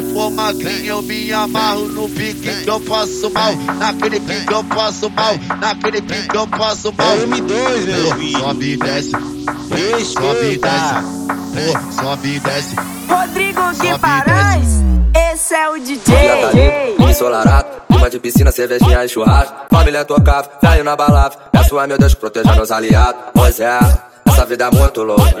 Se for magrinho, eu me amarro no pique que eu faço mal. Naquele pique que eu faço mal. Naquele pique que eu faço mal. É M2, meu filho. Sobe e desce. Sobe e desce. Sobe e desce. Rodrigo Guimarães, esse é o DJ. ensolarado Clima de piscina, cervejinha e churrasco Família tocava, velho na balada Peço a meu Deus que proteja meus aliados Pois é, essa vida é muito louca,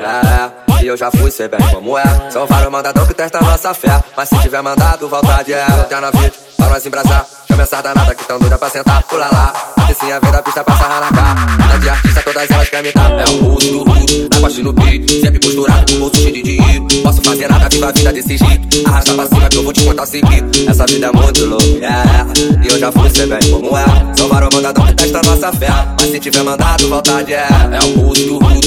é E eu já fui, sei bem como é. São vários mandadão que testam nossa fé. Mas se tiver mandado, vontade é Até na vida, pra nós embrasar. Chama essa danada que tão doida pra sentar. Pula lá, assim a vem da pista pra sarrar na cara de artista, todas elas querem me dar É o pulso do rudo, na parte no beat. Sempre posturado, bolso cheio de dinheiro. Posso fazer nada, viva a vida desse jeito. Arrasta pra cima que eu vou te contar o segredo. Essa vida é muito louca, yeah. E eu já fui, sei bem como é. São vários mandadão que testa nossa fé. Mas se tiver mandado, vontade é É o pulso do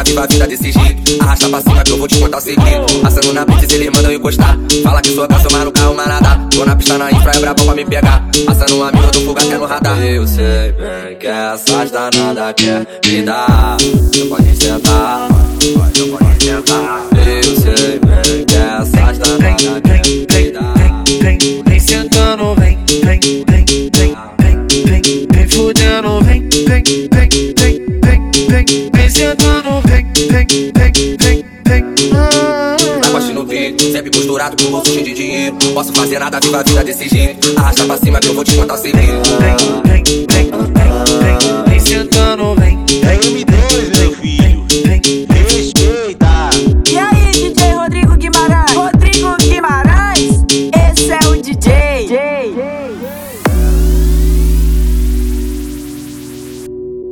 Nada, viva a vida desse jeito. Arrasta pra cima que eu vou te contar o segredo. Passando na pista, eles mandam encostar. Fala que sou graça, mas no carro, mas nada Tô na pista na infra, é brabo pra me pegar. Passando um amigo do fuga até no radar. Eu sei bem que essas danadas quer me dar. Você pode sentar, pode, pode sentar. Eu sei bem que essas danadas quer me dar. Vem, vem sentando, vem, vem, vem, vem, vem, vem, vem, vem, vem, vem, vem, vem, vem sentando, vem, vem, vem, vem, vem. Na parte no sempre posturado com o bolso cheio de dinheiro. Posso fazer nada, viva a vida desse jeito. Arrasta pra cima que eu vou te contar o segredo Vem, vem, vem,